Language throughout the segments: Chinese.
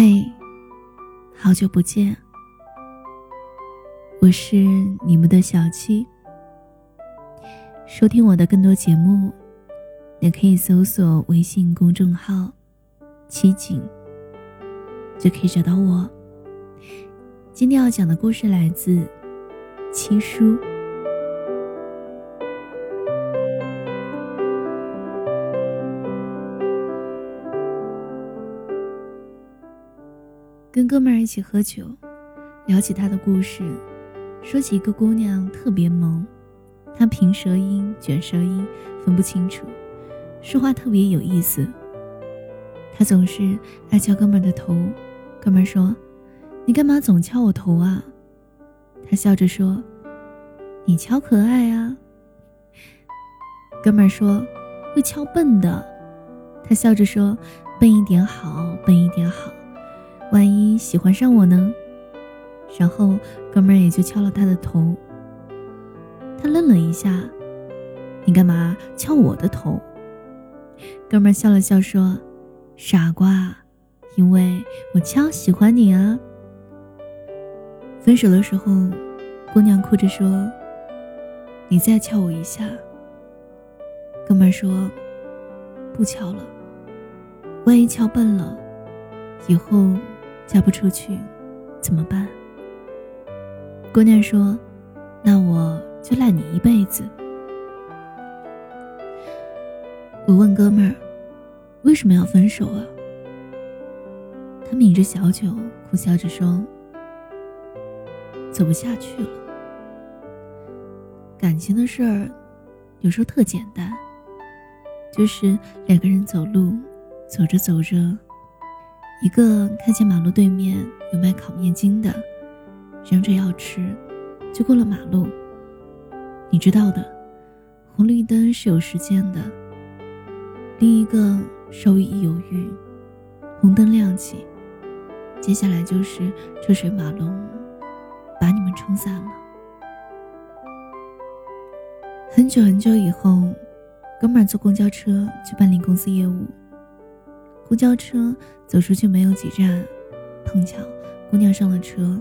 嘿，好久不见，我是你们的小七。收听我的更多节目，也可以搜索微信公众号“七景”，就可以找到我。今天要讲的故事来自七叔。跟哥们儿一起喝酒，聊起他的故事，说起一个姑娘特别萌，她平舌音、卷舌音分不清楚，说话特别有意思。她总是爱敲哥们儿的头，哥们儿说：“你干嘛总敲我头啊？”他笑着说：“你敲可爱啊。”哥们儿说：“会敲笨的。”他笑着说：“笨一点好，笨一点好。”万一喜欢上我呢？然后哥们儿也就敲了他的头。他愣了一下：“你干嘛敲我的头？”哥们儿笑了笑说：“傻瓜，因为我敲喜欢你啊。”分手的时候，姑娘哭着说：“你再敲我一下。”哥们儿说：“不敲了，万一敲笨了，以后……”嫁不出去，怎么办？姑娘说：“那我就赖你一辈子。”我问哥们儿：“为什么要分手啊？”他抿着小酒，苦笑着说：“走不下去了。感情的事儿，有时候特简单，就是两个人走路，走着走着。”一个看见马路对面有卖烤面筋的，嚷着要吃，就过了马路。你知道的，红绿灯是有时间的。另一个稍微一犹豫，红灯亮起，接下来就是车水马龙，把你们冲散了。很久很久以后，哥们儿坐公交车去办理公司业务。公交车走出去没有几站，碰巧姑娘上了车。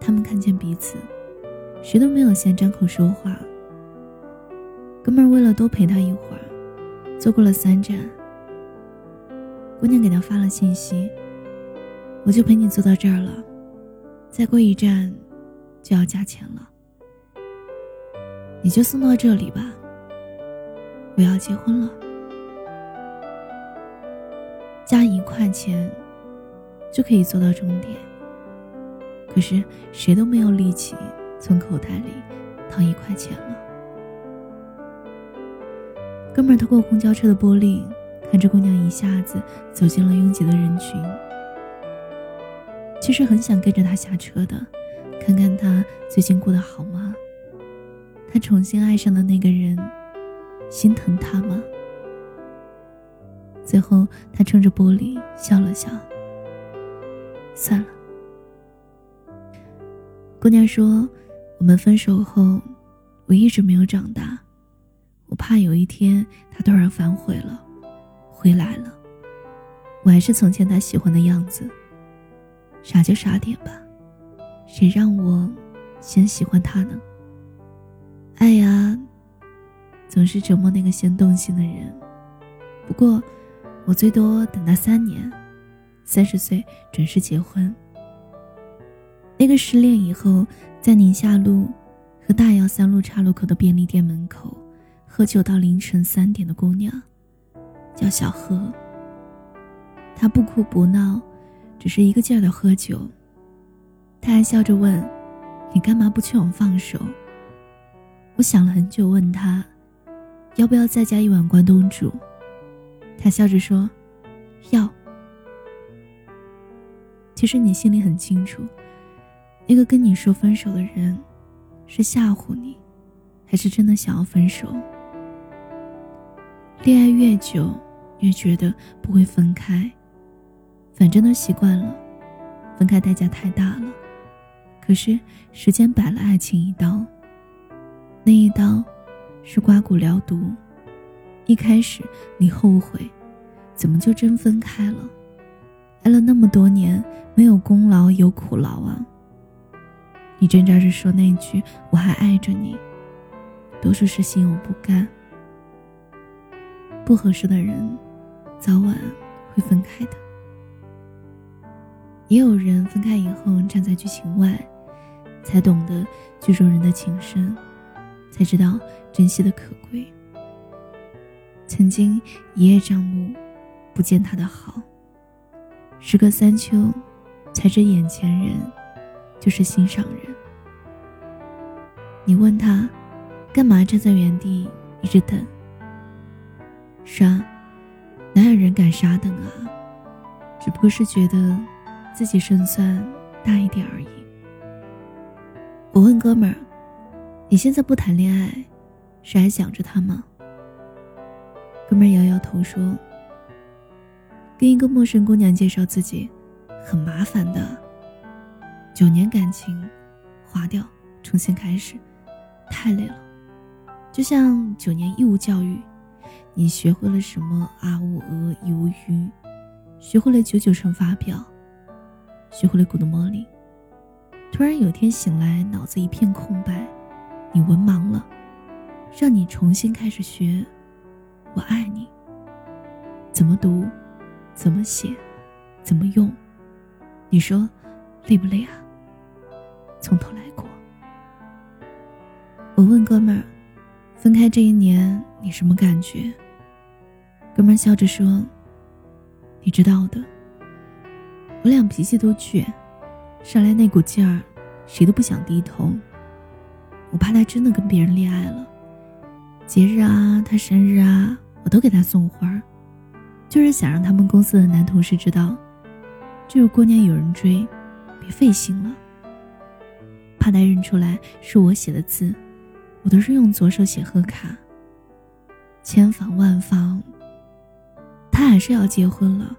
他们看见彼此，谁都没有先张口说话。哥们儿为了多陪她一会儿，坐过了三站。姑娘给他发了信息：“我就陪你坐到这儿了，再过一站就要加钱了，你就送到这里吧。我要结婚了。”块钱，就可以坐到终点。可是谁都没有力气从口袋里掏一块钱了。哥们儿透过公交车的玻璃，看着姑娘一下子走进了拥挤的人群。其实很想跟着她下车的，看看她最近过得好吗？他重新爱上的那个人，心疼他吗？最后，他撑着玻璃笑了笑。算了。姑娘说：“我们分手后，我一直没有长大，我怕有一天他突然反悔了，回来了，我还是从前他喜欢的样子。傻就傻点吧，谁让我先喜欢他呢？爱呀，总是折磨那个先动心的人。不过。”我最多等他三年，三十岁准时结婚。那个失恋以后，在宁夏路和大洋三路岔路口的便利店门口喝酒到凌晨三点的姑娘，叫小何。她不哭不闹，只是一个劲儿的喝酒。他还笑着问：“你干嘛不劝我放手？”我想了很久，问他：“要不要再加一碗关东煮？”他笑着说：“要。”其实你心里很清楚，那个跟你说分手的人，是吓唬你，还是真的想要分手？恋爱越久，越觉得不会分开，反正都习惯了，分开代价太大了。可是时间摆了爱情一刀，那一刀，是刮骨疗毒。一开始你后悔，怎么就真分开了？爱了那么多年，没有功劳有苦劳啊。你挣扎着说那句“我还爱着你”，多数是心有不甘。不合适的人，早晚会分开的。也有人分开以后站在剧情外，才懂得剧中人的情深，才知道珍惜的可贵。曾经一叶障目，不见他的好。时隔三秋，才知眼前人就是心上人。你问他，干嘛站在原地一直等？杀，哪有人敢傻等啊？只不过是觉得自己胜算大一点而已。我问哥们儿：“你现在不谈恋爱，是还想着他吗？”哥们摇摇头说：“跟一个陌生姑娘介绍自己，很麻烦的。九年感情，划掉，重新开始，太累了。就像九年义务教育。”你学会了什么？啊呜呃一无余，学会了九九乘法表，学会了 Good morning。突然有天醒来，脑子一片空白，你文盲了，让你重新开始学。我爱你。怎么读？怎么写？怎么用？你说累不累啊？从头来过。我问哥们儿，分开这一年。你什么感觉？哥们儿笑着说：“你知道的，我俩脾气都倔，上来那股劲儿，谁都不想低头。我怕他真的跟别人恋爱了，节日啊，他生日啊，我都给他送花，就是想让他们公司的男同事知道，就是过年有人追，别费心了。怕他认出来是我写的字，我都是用左手写贺卡。”千防万防，他还是要结婚了。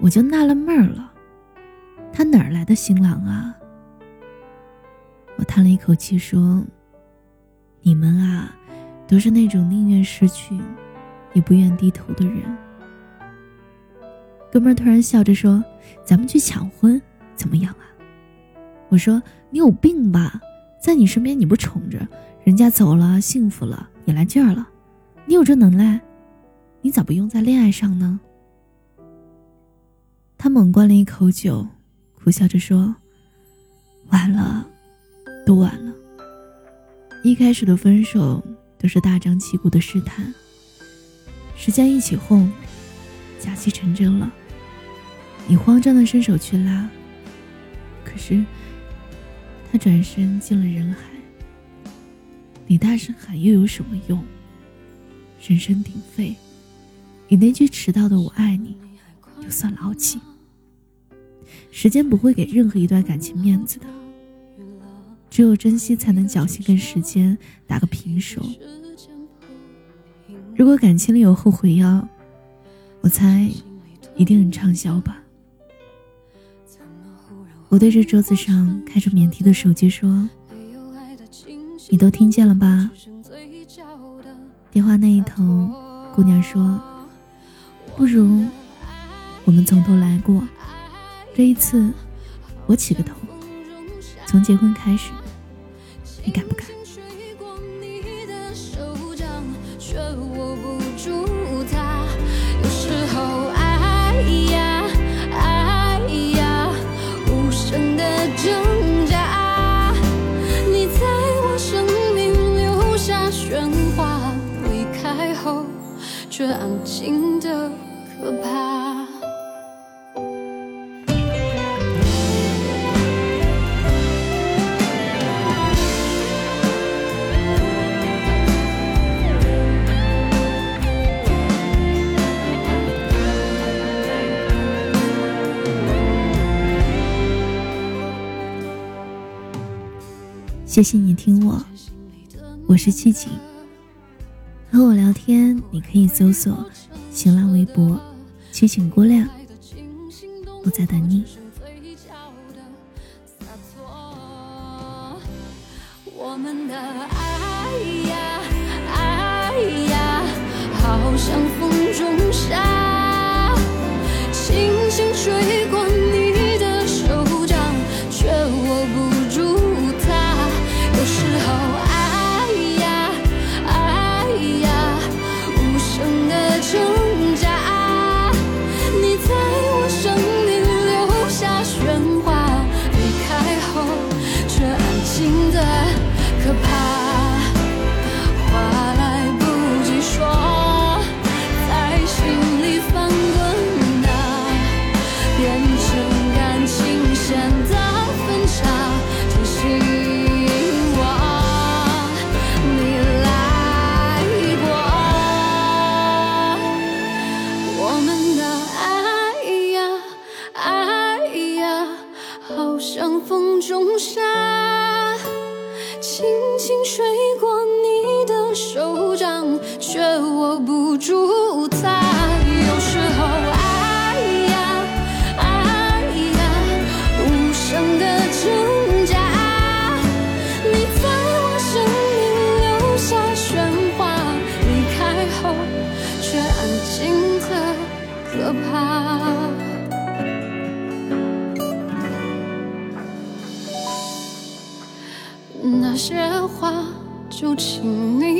我就纳了闷儿了，他哪儿来的新郎啊？我叹了一口气说：“你们啊，都是那种宁愿失去，也不愿低头的人。”哥们儿突然笑着说：“咱们去抢婚，怎么样啊？”我说：“你有病吧？在你身边你不宠着，人家走了幸福了，也来劲儿了。”你有这能耐，你咋不用在恋爱上呢？他猛灌了一口酒，苦笑着说：“晚了，都晚了。一开始的分手都是大张旗鼓的试探，时间一起哄，假戏成真了。你慌张的伸手去拉，可是他转身进了人海。你大声喊又有什么用？”人声鼎沸，你那句迟到的“我爱你”就算牢记。时间不会给任何一段感情面子的，只有珍惜才能侥幸跟时间打个平手。如果感情里有后悔药，我猜一定很畅销吧。我对着桌子上开着免提的手机说：“你都听见了吧？”电话那一头，姑娘说：“不如我们从头来过，这一次我起个头，从结婚开始，你敢不敢？”却安静的可怕。谢谢你听我，我是七景。和我聊天，你可以搜索新浪微博“七情姑娘”，我在等你。我们的爱呀爱呀，好像风中沙，像风中沙，轻轻吹过你的手掌，却握不住它。有时候，爱呀，爱呀，无声的挣扎。你在我生命留下喧哗，离开后却安静的可怕。话，就请你